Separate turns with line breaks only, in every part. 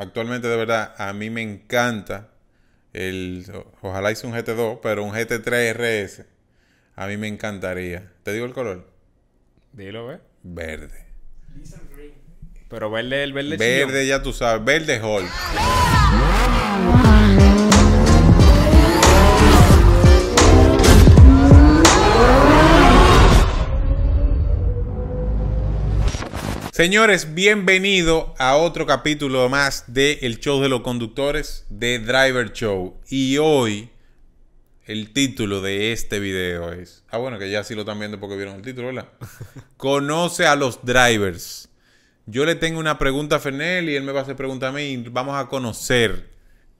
actualmente de verdad, a mí me encanta el, ojalá hice un GT2, pero un GT3 RS, a mí me encantaría. ¿Te digo el color?
Dilo, ve.
Verde.
Pero verde, el verde
Verde, ya tú sabes, verde Hall. Señores, bienvenido a otro capítulo más de El Show de los Conductores de Driver Show. Y hoy el título de este video es... Ah, bueno, que ya sí lo están viendo porque vieron el título, ¿verdad? Conoce a los drivers. Yo le tengo una pregunta a Fernel y él me va a hacer pregunta a mí. Y vamos a conocer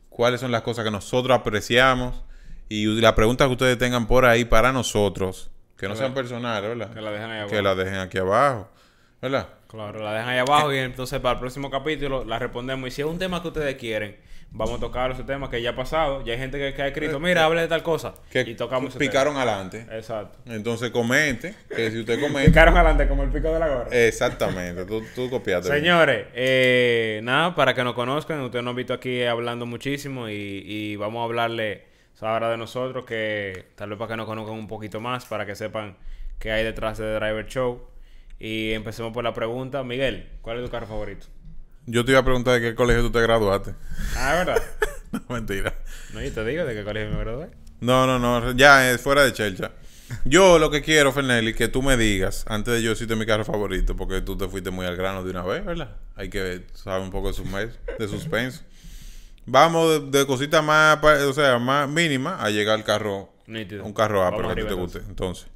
cuáles son las cosas que nosotros apreciamos y la pregunta que ustedes tengan por ahí para nosotros, que no sean personales, ¿verdad?
Que la dejen ahí abajo.
Que la dejen aquí abajo, ¿verdad?
Claro, la dejan ahí abajo y entonces para el próximo capítulo la respondemos. Y si es un tema que ustedes quieren, vamos a tocar ese tema que ya ha pasado. Ya hay gente que, que ha escrito, mira, hable de tal cosa.
Que
y tocamos
picaron adelante.
Exacto.
Entonces comente, que si usted comenta...
Picaron adelante como el pico de la gorra.
Exactamente, tú, tú copiaste.
Señores, eh, nada, para que nos conozcan, ustedes nos han visto aquí hablando muchísimo y, y vamos a hablarle ahora de nosotros, que tal vez para que nos conozcan un poquito más, para que sepan qué hay detrás de Driver Show. Y empecemos por la pregunta. Miguel, ¿cuál es tu carro favorito?
Yo te iba a preguntar de qué colegio tú te graduaste.
Ah, ¿verdad?
no, mentira.
no, yo te digo de qué colegio me gradué.
No, no, no, ya es fuera de chelcha. Yo lo que quiero, Fernelli, que tú me digas, antes de yo decirte mi carro favorito, porque tú te fuiste muy al grano de una vez, ¿verdad? Hay que saber un poco de, suspense, de suspenso. Vamos de, de cositas más, o sea, más mínimas a llegar al carro,
Nítido.
un carro A,
Vamos
pero que a ti te guste. Entonces,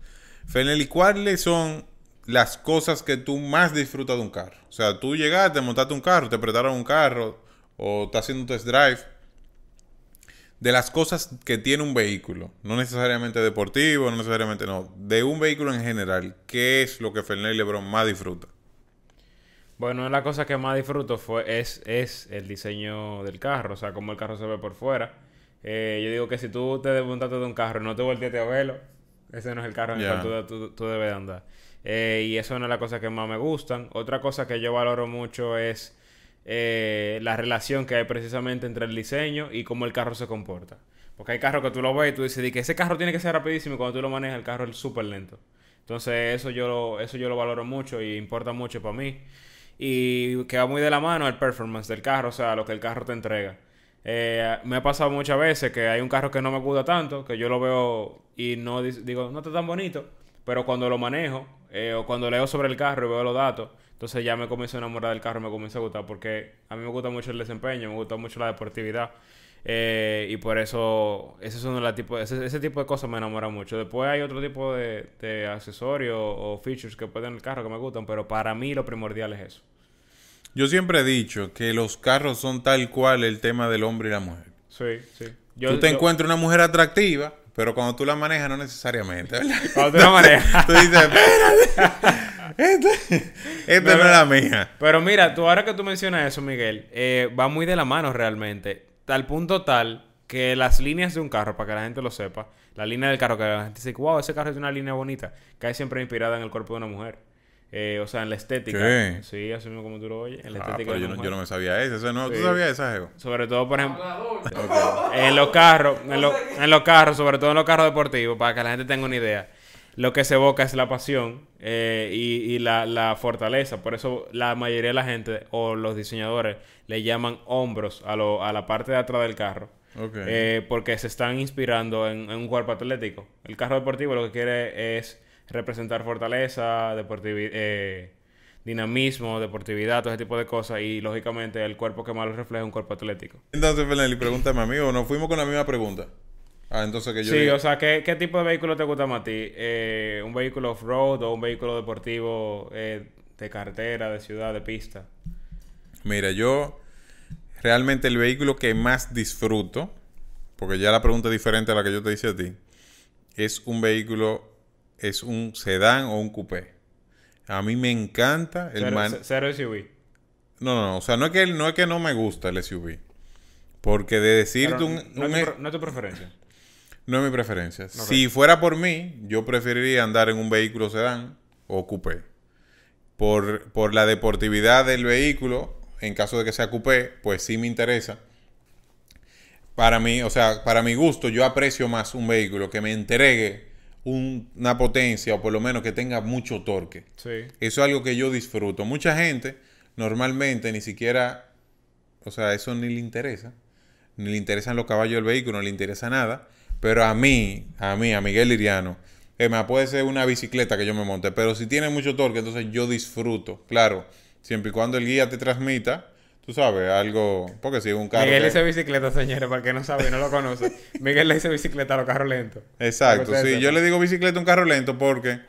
Fernelli, ¿cuáles son las cosas que tú más disfrutas de un carro? O sea, tú llegaste, montaste un carro, te prestaron un carro, o estás haciendo un test drive. De las cosas que tiene un vehículo, no necesariamente deportivo, no necesariamente no, de un vehículo en general, ¿qué es lo que Fernelli Lebron más disfruta?
Bueno, la cosa que más disfruto fue, es, es el diseño del carro, o sea, cómo el carro se ve por fuera. Eh, yo digo que si tú te desmontaste de un carro y no te volteaste a verlo, ese no es el carro en el cual tú, tú- tú debes de andar. Eh, y eso es una de las cosas que más me gustan. Otra cosa que yo valoro mucho es eh, la relación que hay precisamente entre el diseño y cómo el carro se comporta. Porque hay carros que tú lo ves y tú dices "Di que ese carro tiene que ser rapidísimo y cuando tú lo manejas el carro es súper lento. Entonces eso yo, lo, eso yo lo valoro mucho y importa mucho para mí. Y que va muy de la mano el performance del carro, o sea, lo que el carro te entrega. Eh, me ha pasado muchas veces que hay un carro que no me gusta tanto, que yo lo veo y no digo, no está tan bonito, pero cuando lo manejo eh, o cuando leo sobre el carro y veo los datos, entonces ya me comienzo a enamorar del carro, me comienza a gustar porque a mí me gusta mucho el desempeño, me gusta mucho la deportividad. eh, y por eso ese, son la tipo, ese, ese tipo de cosas me enamora mucho. Después hay otro tipo de, de accesorios o features que pueden en el carro que me gustan, pero para mí lo primordial es eso.
Yo siempre he dicho que los carros son tal cual el tema del hombre y la mujer.
Sí, sí.
tú te encuentras una mujer atractiva, pero cuando tú la manejas no necesariamente, ¿verdad?
Cuando tú la manejas.
tú dices, espérate, esta, esta no es la mía.
Pero mira, tú ahora que tú mencionas eso, Miguel, eh, va muy de la mano realmente. Tal punto tal que las líneas de un carro, para que la gente lo sepa, la línea del carro, que la gente dice, wow, ese carro es una línea bonita, cae siempre inspirada en el cuerpo de una mujer. Eh, o sea, en la estética.
¿Qué?
Sí, así mismo como tú lo oyes, en la
Ah,
estética
pero
de
yo no, yo no me sabía eso. eso no, ¿Tú sabías esa, Jego?
Sobre todo, por ejemplo, en los carros, en, lo- en los carros, sobre todo en los carros deportivos, para que la gente tenga una idea. Lo que se evoca es la pasión eh, y, y la, la fortaleza. Por eso la mayoría de la gente o los diseñadores le llaman hombros a, lo- a la parte de atrás del carro. Eh, porque se están inspirando en, en un cuerpo atlético. El carro deportivo lo que quiere es representar fortaleza, deportivi- eh, dinamismo, deportividad, todo ese tipo de cosas. Y lógicamente el cuerpo que más lo refleja es un cuerpo atlético.
Entonces, Fernelli, pregúntame a mí o nos fuimos con la misma pregunta. Ah, entonces que yo
Sí,
diga-
o sea, ¿qué, qué tipo de vehículo te gusta más a ti? Eh, ¿Un vehículo off-road o un vehículo deportivo eh, de carretera, de ciudad, de pista?
Mira, yo realmente el vehículo que más disfruto, porque ya la pregunta es diferente a la que yo te hice a ti, es un vehículo, es un sedán o un coupé. A mí me encanta el
Cero,
man...
cero SUV.
No, no, no, o sea, no es que no es que no me gusta el SUV. Porque de decirte un,
no,
un
es
e-
tu, pre- no es tu preferencia.
no es mi preferencia. Si fuera por mí, yo preferiría andar en un vehículo sedán o coupé. Por, por la deportividad del vehículo en caso de que sea coupé, pues sí me interesa. Para mí, o sea, para mi gusto, yo aprecio más un vehículo que me entregue un- una potencia o por lo menos que tenga mucho torque.
Sí.
Eso es algo que yo disfruto. Mucha gente normalmente ni siquiera, o sea, eso ni le interesa. Ni le interesan los caballos del vehículo, no le interesa nada. Pero a mí, a mí, a Miguel Liriano, que me puede ser una bicicleta que yo me monte, pero si tiene mucho torque, entonces yo disfruto. Claro, siempre y cuando el guía te transmita, tú sabes, algo, porque si es un carro...
Miguel
que-
hizo bicicleta, señores, para el que no sabe y no lo conoce. Miguel le hice bicicleta a los carros lentos.
Exacto,
que
sí, yo le digo bicicleta a un carro lento porque...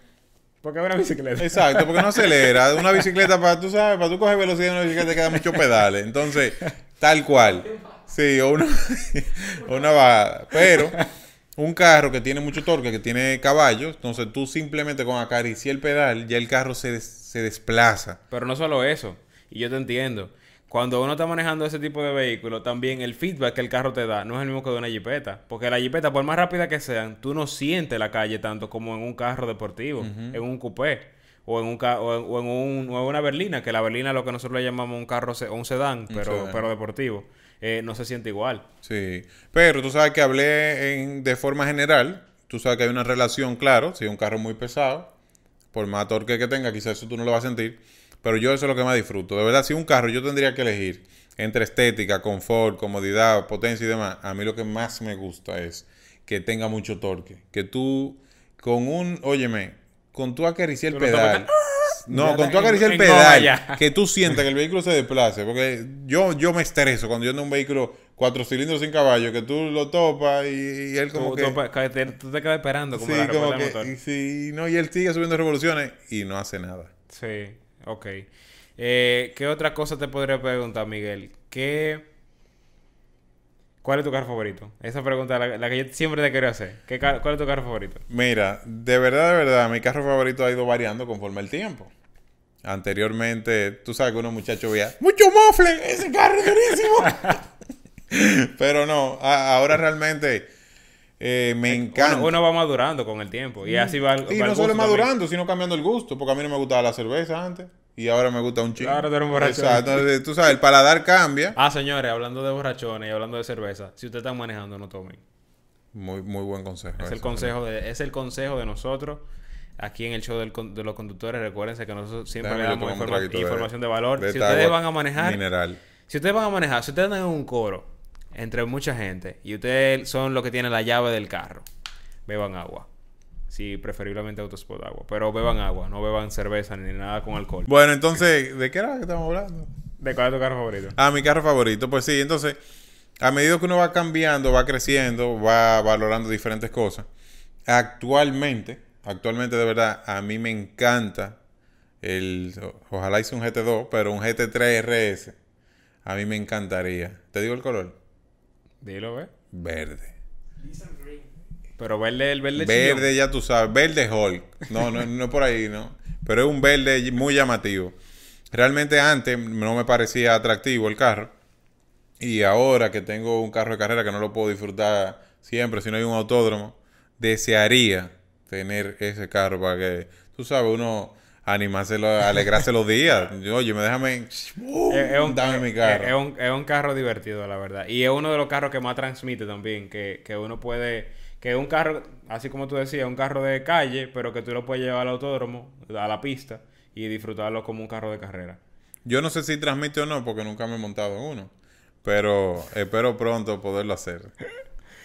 Porque es una bicicleta.
Exacto, porque no acelera. Una bicicleta para, tú sabes, para tú coger velocidad en una bicicleta te queda muchos pedales. Entonces, tal cual. Sí, o una, o una bajada. Pero un carro que tiene mucho torque, que tiene caballos, entonces tú simplemente con acariciar el pedal, ya el carro se, des- se desplaza.
Pero no solo eso, y yo te entiendo. Cuando uno está manejando ese tipo de vehículo, también el feedback que el carro te da no es el mismo que de una jipeta. Porque la jipeta, por más rápida que sean, tú no sientes la calle tanto como en un carro deportivo, en un coupé, o en, un ca- o en, o en un- o en una berlina, que la berlina es lo que nosotros le llamamos un carro, se- un sedán, pero,
sedán.
pero deportivo. Eh, no se siente igual.
Sí, pero tú sabes que hablé en- de forma general, tú sabes que hay una relación, claro, si es un carro muy pesado, por más torque que tenga, quizás eso tú no lo vas a sentir, pero yo eso es lo que más disfruto. De verdad, si un carro yo tendría que elegir entre estética, confort, comodidad, potencia y demás, a mí lo que más me gusta es que tenga mucho torque, que tú con un, óyeme, con tu acariciar el
Tú
pedal. No, con tu acariciar el pedal, que tú sientas que el vehículo se desplace. Porque yo, yo me estreso cuando yo ando en un vehículo cuatro cilindros sin caballo, que tú lo topas y, y él como
Tú,
que...
tú pa- que te, tú te quedas esperando como
sí,
la
como que...
motor.
y sí, no, y él sigue subiendo revoluciones y no hace nada.
Sí, ok. Eh, ¿Qué otra cosa te podría preguntar, Miguel? ¿Qué... ¿Cuál es tu carro favorito? Esa pregunta la, la que yo siempre te quiero hacer. ¿Qué ca- ¿Cuál es tu carro favorito?
Mira, de verdad, de verdad, mi carro favorito ha ido variando conforme el tiempo. Anteriormente, tú sabes que uno muchacho veía mucho mofle, ese carro es durísimo. Pero no, ahora realmente eh, me encanta.
Uno, uno va madurando con el tiempo. Y así va,
Y
va el
no solo madurando, sino cambiando el gusto. Porque a mí no me gustaba la cerveza antes. Y ahora me gusta un chingo.
Ahora tú eres un borracho.
Exacto. Entonces, tú sabes, el paladar cambia.
Ah, señores, hablando de borrachones y hablando de cerveza. Si ustedes están manejando, no tomen.
Muy, muy buen consejo.
Es el consejo de, es el consejo de nosotros aquí en el show del de los conductores. Recuérdense que nosotros siempre
Déjame
le damos informa-
de-
información de valor.
de
si ustedes van a manejar,
Mineral.
Si ustedes van a manejar, si ustedes andan en un coro entre mucha gente y ustedes son los que tienen la llave del carro, beban agua. Sí, preferiblemente autospot agua. Pero beban agua, no beban cerveza ni nada con alcohol.
Bueno, entonces, ¿de qué era que estamos hablando?
¿De cuál es tu carro favorito?
Ah, mi carro favorito. Pues sí, entonces, a medida que uno va cambiando, va creciendo, va valorando diferentes cosas. Actualmente, actualmente de verdad, a mí me encanta el, ojalá hice un GT2, pero un GT3 RS. A mí me encantaría. ¿Te digo el color?
Dilo, ve.
Verde.
Pero verde, el verde
Verde, ya tú sabes, verde Hulk. No, no, no por ahí, no. Pero es un verde muy llamativo. Realmente antes no me parecía atractivo el carro. Y ahora que tengo un carro de carrera que no lo puedo disfrutar siempre, si no hay un autódromo, desearía tener ese carro para que, tú sabes, uno animárselo, alegrarse los días. Oye, me déjame,
Es, es un,
dame mi
es-
carro.
Es, un, es un carro divertido, la verdad. Y es uno de los carros que más transmite también. Que, que uno puede. Que es un carro, así como tú decías, un carro de calle, pero que tú lo puedes llevar al autódromo, a la pista, y disfrutarlo como un carro de carrera.
Yo no sé si transmite o no, porque nunca me he montado uno. Pero espero pronto poderlo hacer.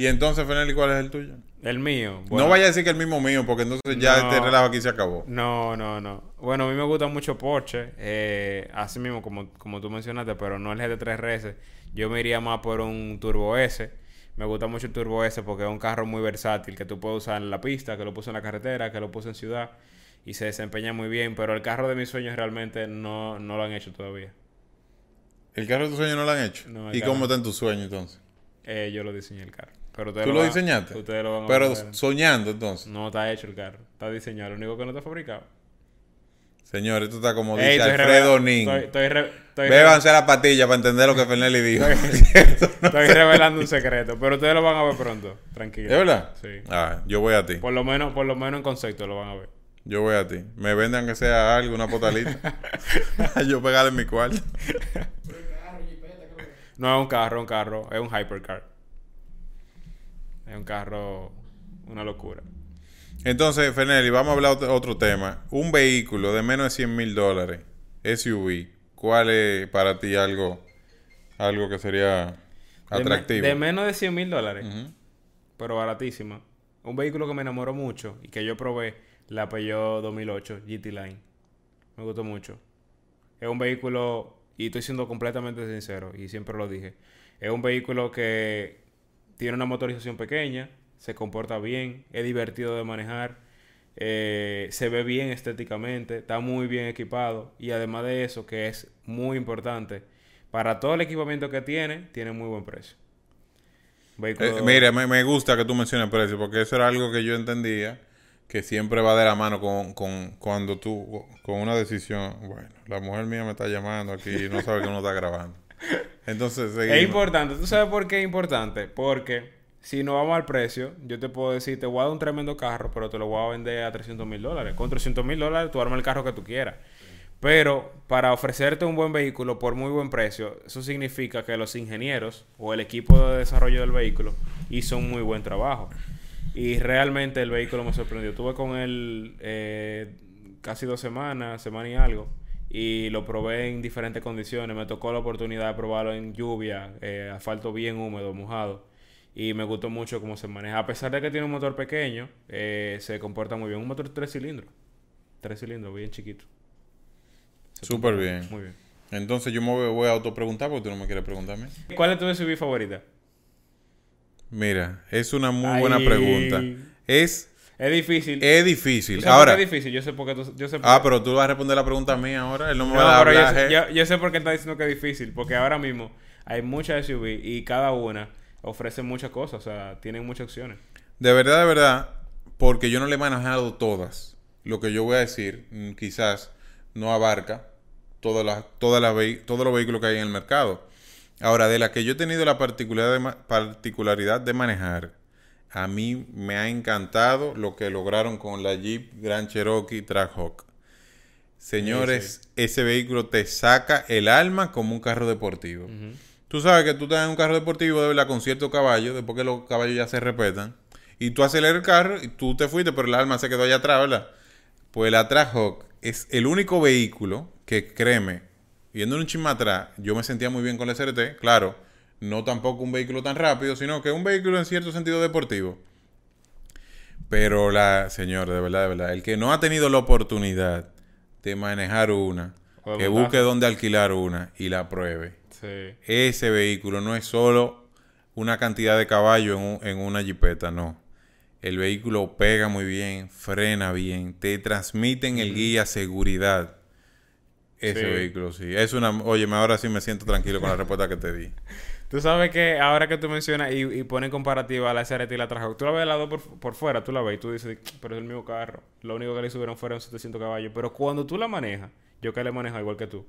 Y entonces, Fenelli, ¿cuál es el tuyo?
El mío.
no vaya a decir que el mismo mío, porque entonces ya
No.
este relajo aquí se acabó.
No, no, no. Bueno, a mí me gusta mucho Porsche, eh, así mismo como, como tú mencionaste, pero no el GT3 RS. Yo me iría más por un Turbo S. Me gusta mucho el Turbo S porque es un carro muy versátil que tú puedes usar en la pista, que lo puse en la carretera, que lo puse en ciudad y se desempeña muy bien. Pero el carro de mis sueños realmente no, no lo han hecho todavía.
¿El carro de tu sueño no lo han hecho?
No,
¿Y
carro-
cómo está en tu sueño entonces?
Eh, yo lo diseñé el carro. Pero
¿Tú lo diseñaste?
Ustedes lo van a
Pero
ver.
soñando entonces.
No está hecho el carro. Está diseñado. Lo único que no está fabricado.
Señor, esto está como
Ey,
dice
estoy
Alfredo
revela-
Nin.
Estoy, estoy re- estoy re-
Bébanse la patilla para entender lo que Fernelli dijo.
Estoy revelando un secreto, pero ustedes lo van a ver pronto, tranquilo.
¿Es verdad?
Sí.
Ah, yo voy a ti.
Por lo menos, por lo menos en concepto lo van a ver.
Yo voy a ti. Me vendan que sea algo, una potalita. yo pegarle en mi cuarto.
No es un carro, es un carro. Es un hypercar. Es un carro... Una locura.
Entonces, Fernelli, vamos a hablar de otro tema. Un vehículo de menos de 100 mil dólares, SUV, ¿cuál es para ti algo, algo que sería atractivo?
De, de menos de 100 mil dólares, pero baratísima. Un vehículo que me enamoró mucho y que yo probé, la Peugeot 2008 GT Line. Me gustó mucho. Es un vehículo, y estoy siendo completamente sincero, y siempre lo dije, es un vehículo que tiene una motorización pequeña, se comporta bien, es divertido de manejar, eh, se ve bien estéticamente, está muy bien equipado y además de eso, que es muy importante, para todo el equipamiento que tiene, tiene muy buen precio.
Vehículo... Eh, mira, me, me, gusta que tú menciones precio, porque eso era algo que yo entendía que siempre va de la mano con, con cuando tú, con una decisión, bueno, la mujer mía me está llamando aquí y no sabe que uno está grabando. Entonces, seguimos.
Es importante, ¿tú sabes por qué es importante? Porque si no vamos al precio, yo te puedo decir, te voy a dar un tremendo carro, pero te lo voy a vender a 300 mil dólares. Con 300 mil dólares tú armas el carro que tú quieras. Pero para ofrecerte un buen vehículo por muy buen precio, eso significa que los ingenieros o el equipo de desarrollo del vehículo hizo un muy buen trabajo. Y realmente el vehículo me sorprendió. Tuve con él eh, casi dos semanas, semana y algo. Y lo probé en diferentes condiciones. Me tocó la oportunidad de probarlo en lluvia, eh, asfalto bien húmedo, mojado y me gustó mucho cómo se maneja. A pesar de que tiene un motor pequeño, eh, se comporta muy bien. Un motor tres cilindros. Tres cilindros, bien chiquito.
Súper bien. Muy bien. Entonces yo me voy a autopreguntar porque tú no me quieres preguntarme.
¿Cuál es tu SUV favorita?
Mira, es una muy buena pregunta. Es...
Es difícil.
Es difícil. Ahora.
Es difícil. Yo sé por qué tú. Yo sé
ah, pero tú vas a responder la pregunta a mí ahora. Él no me va a hablar.
Yo, yo, yo, sé por qué está diciendo que es difícil. Porque ahora mismo hay muchas SUV y cada una ofrecen muchas cosas, o sea, tienen muchas opciones.
De verdad, de verdad, porque yo no le he manejado todas. Lo que yo voy a decir, mm, quizás no abarca todas las, todas las todos los vehículos que hay en el mercado. Ahora, de la que yo he tenido la particularidad de, particularidad de manejar, a mí me ha encantado lo que lograron con la Jeep Grand Cherokee Trackhawk. Señores, ese vehículo te saca el alma como un carro deportivo. Tú sabes que tú estás en un carro deportivo de verdad con cierto caballo, después que los caballos ya se respetan, y tú aceleras el carro y tú te fuiste, pero el alma se quedó allá atrás, ¿verdad? Pues la Trashawk es el único vehículo que, créeme, yendo un chisme atrás, yo me sentía muy bien con la SRT, claro, no tampoco un vehículo tan rápido, sino que un vehículo en cierto sentido deportivo. Pero la, señor, de verdad, de verdad, el que no ha tenido la oportunidad de manejar una, que busque dónde alquilar una y la pruebe ese vehículo no es solo una cantidad de caballos en, una jipeta, no. El vehículo pega muy bien, frena bien, te transmiten el guía seguridad. Ese vehículo, sí. Es una... Oye, ahora sí me siento tranquilo con la respuesta que te di.
Tú sabes que ahora que tú mencionas y, y pones comparativa a la SRT y la Trajau, tú la ves al lado por, por, fuera, tú la ves y tú dices, pero es el mismo carro. Lo único que le subieron fueron 700 caballos. Pero cuando tú la manejas, yo que le manejo igual que tú,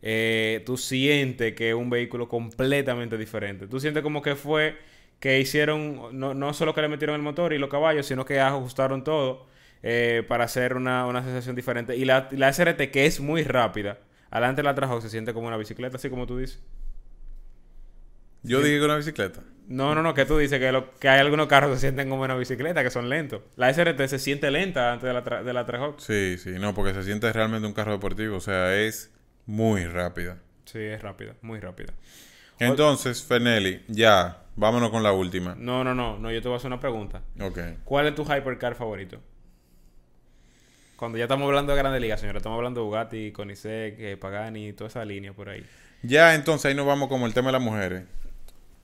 eh, tú sientes que es un vehículo completamente diferente. Tú sientes como que fue que hicieron, no, no solo que le metieron el motor y los caballos, sino que ajustaron todo eh, para hacer una, una, sensación diferente. Y la, la SRT, que es muy rápida, adelante la trajo, se siente como una bicicleta, así como tú dices.
Yo dije que una bicicleta.
No, no, no, que tú dices que, lo, que hay algunos carros que se sienten como una bicicleta, que son lentos. La SRT se siente lenta antes de la, de la Trajawk.
Sí, sí, no, porque se siente realmente un carro deportivo. O sea, es muy rápida.
Sí, es rápida, muy rápida.
Entonces, Fernelli, ya, vámonos con la última.
No, no, no, no, yo te voy a hacer una pregunta.
Ok.
¿Cuál es tu hypercar favorito? Cuando ya estamos hablando de Grandes Ligas, señora, estamos hablando de Bugatti, Koenigsegg, eh, Pagani, toda esa línea por ahí.
Ya, entonces ahí nos vamos como el tema de las mujeres.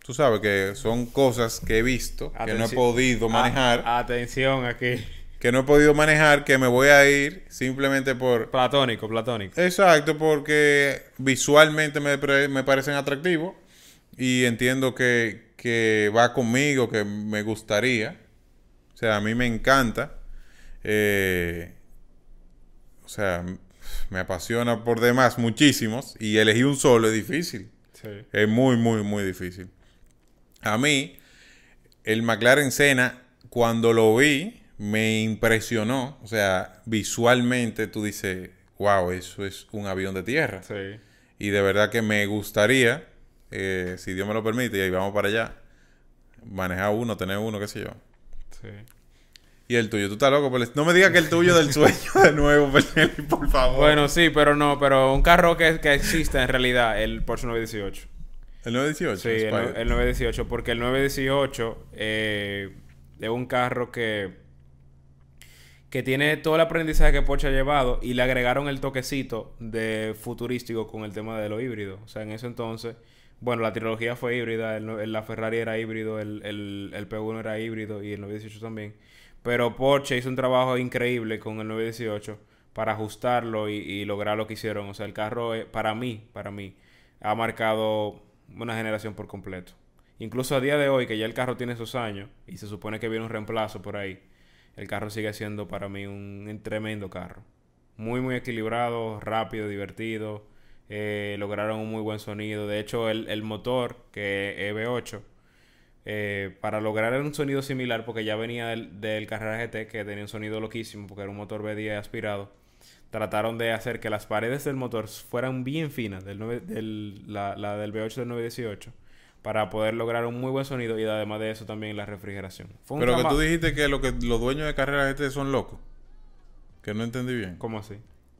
Tú sabes que son cosas que he visto, que no he podido manejar.
atención aquí
que no he podido manejar, que me voy a ir simplemente por...
Platónico, platónico.
Exacto, porque visualmente me, me parecen atractivos y entiendo que, que, va conmigo, que me gustaría. O sea, a mí me encanta. Eh, o sea, me apasiona por demás muchísimos y elegí un solo es difícil. Sí. Es muy, muy, muy difícil. A mí, el McLaren Senna, cuando lo vi, me impresionó. O sea, visualmente tú dices, wow, eso es un avión de tierra.
Sí.
Y de verdad que me gustaría, eh, si Dios me lo permite, y vamos para allá, manejar uno, tener uno, qué sé yo.
Sí.
Y el tuyo, tú estás loco. por No me digas que el tuyo del sueño de nuevo, por favor.
Bueno, sí, pero no, pero un carro que, que existe en realidad, el Porsche 918.
el 918.
Sí, el,
Spider.
el 918, porque el 918 eh, es un carro que, que tiene todo el aprendizaje que Porsche ha llevado y le agregaron el toquecito de futurístico con el tema de lo híbrido. O sea, en ese entonces, bueno, la trilogía fue híbrida, el, el- la Ferrari era híbrido, el, el, el P1 era híbrido y el 918 también. Pero Porsche hizo un trabajo increíble con el 918 para ajustarlo y, lograr lo que hicieron. O sea, el carro, eh, para mí, para mí, ha marcado una generación por completo. Incluso a día de hoy, que ya el carro tiene sus años y se supone que viene un reemplazo por ahí, el carro sigue siendo para mí un tremendo carro. Muy, muy equilibrado, rápido, divertido. eh, lograron un muy buen sonido. De hecho, el, el motor, que es V8, eh, para lograr un sonido similar, porque ya venía del, del Carrera GT, que tenía un sonido loquísimo, porque era un motor V10 aspirado, trataron de hacer que las paredes del motor fueran bien finas, del, del- la, la del V8 del 918, para poder lograr un muy buen sonido y además de eso también la refrigeración. Fue
Pero que tú dijiste que, lo que los dueños de carreras GT son locos. Que no entendí bien.
¿Cómo así?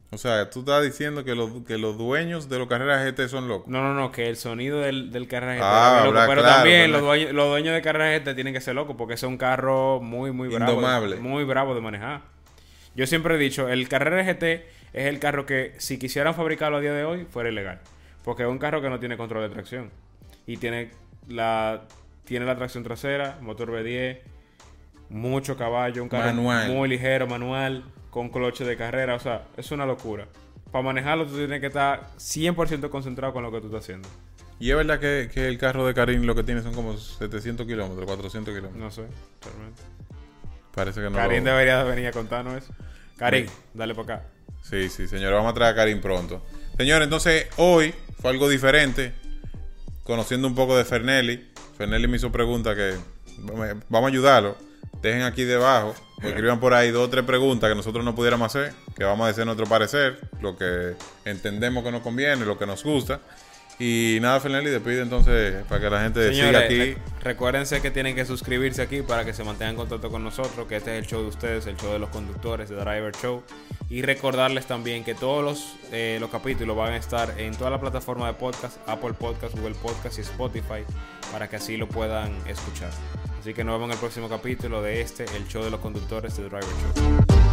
O sea, tú estás diciendo que los, que los dueños de los carreras GT son locos.
No, no, no, que el sonido del, del Carrera GT
Ah,
loco, pero
claro,
también los dueños, los dueños de Carrera GT tienen que ser locos porque es un carro muy, muy bravo. de-
Indomable.
muy bravo de manejar. Yo siempre he dicho, el Carrera GT es el carro que si quisieran fabricarlo a día de hoy fuera ilegal. Porque es un carro que no tiene control de tracción. Y tiene la, tiene la tracción trasera, motor V10, mucho caballo, un carro
Manual.
muy ligero, manual, con cloche de carrera. O sea, es una locura. Para manejarlo tú tienes que estar 100% concentrado con lo que tú estás haciendo.
Y es verdad que, que el carro de Karim lo que tiene son como 700 kilómetros, 400 kilómetros.
No sé, realmente.
Parece que no.
Karim
lo-
debería venir a contarnos eso. Karim,
Sí.
dale para acá.
Sí, sí, señor. Vamos a traer a Karim pronto. Señor, entonces hoy fue algo diferente. Conociendo un poco de Fernelli. Fernelli me hizo preguntas que vamos a ayudarlo. Dejen aquí debajo. Escriban por ahí dos o tres preguntas que nosotros no pudiéramos hacer. Que vamos a decir nuestro parecer. Lo que entendemos que nos conviene, lo que nos gusta. Y nada, Fernelli, despide entonces para que la gente siga
Señores,
aquí.
re- recuérdense que tienen que suscribirse aquí para que se mantengan en contacto con nosotros, que este es el show de ustedes, el show de los conductores, de Driver Show. Y recordarles también que todos los, eh, los capítulos van a estar en toda la plataforma de podcast, Apple Podcast, Google Podcast y Spotify, para que así lo puedan escuchar. Así que nos vemos en el próximo capítulo de este, el show de los conductores de Driver Show.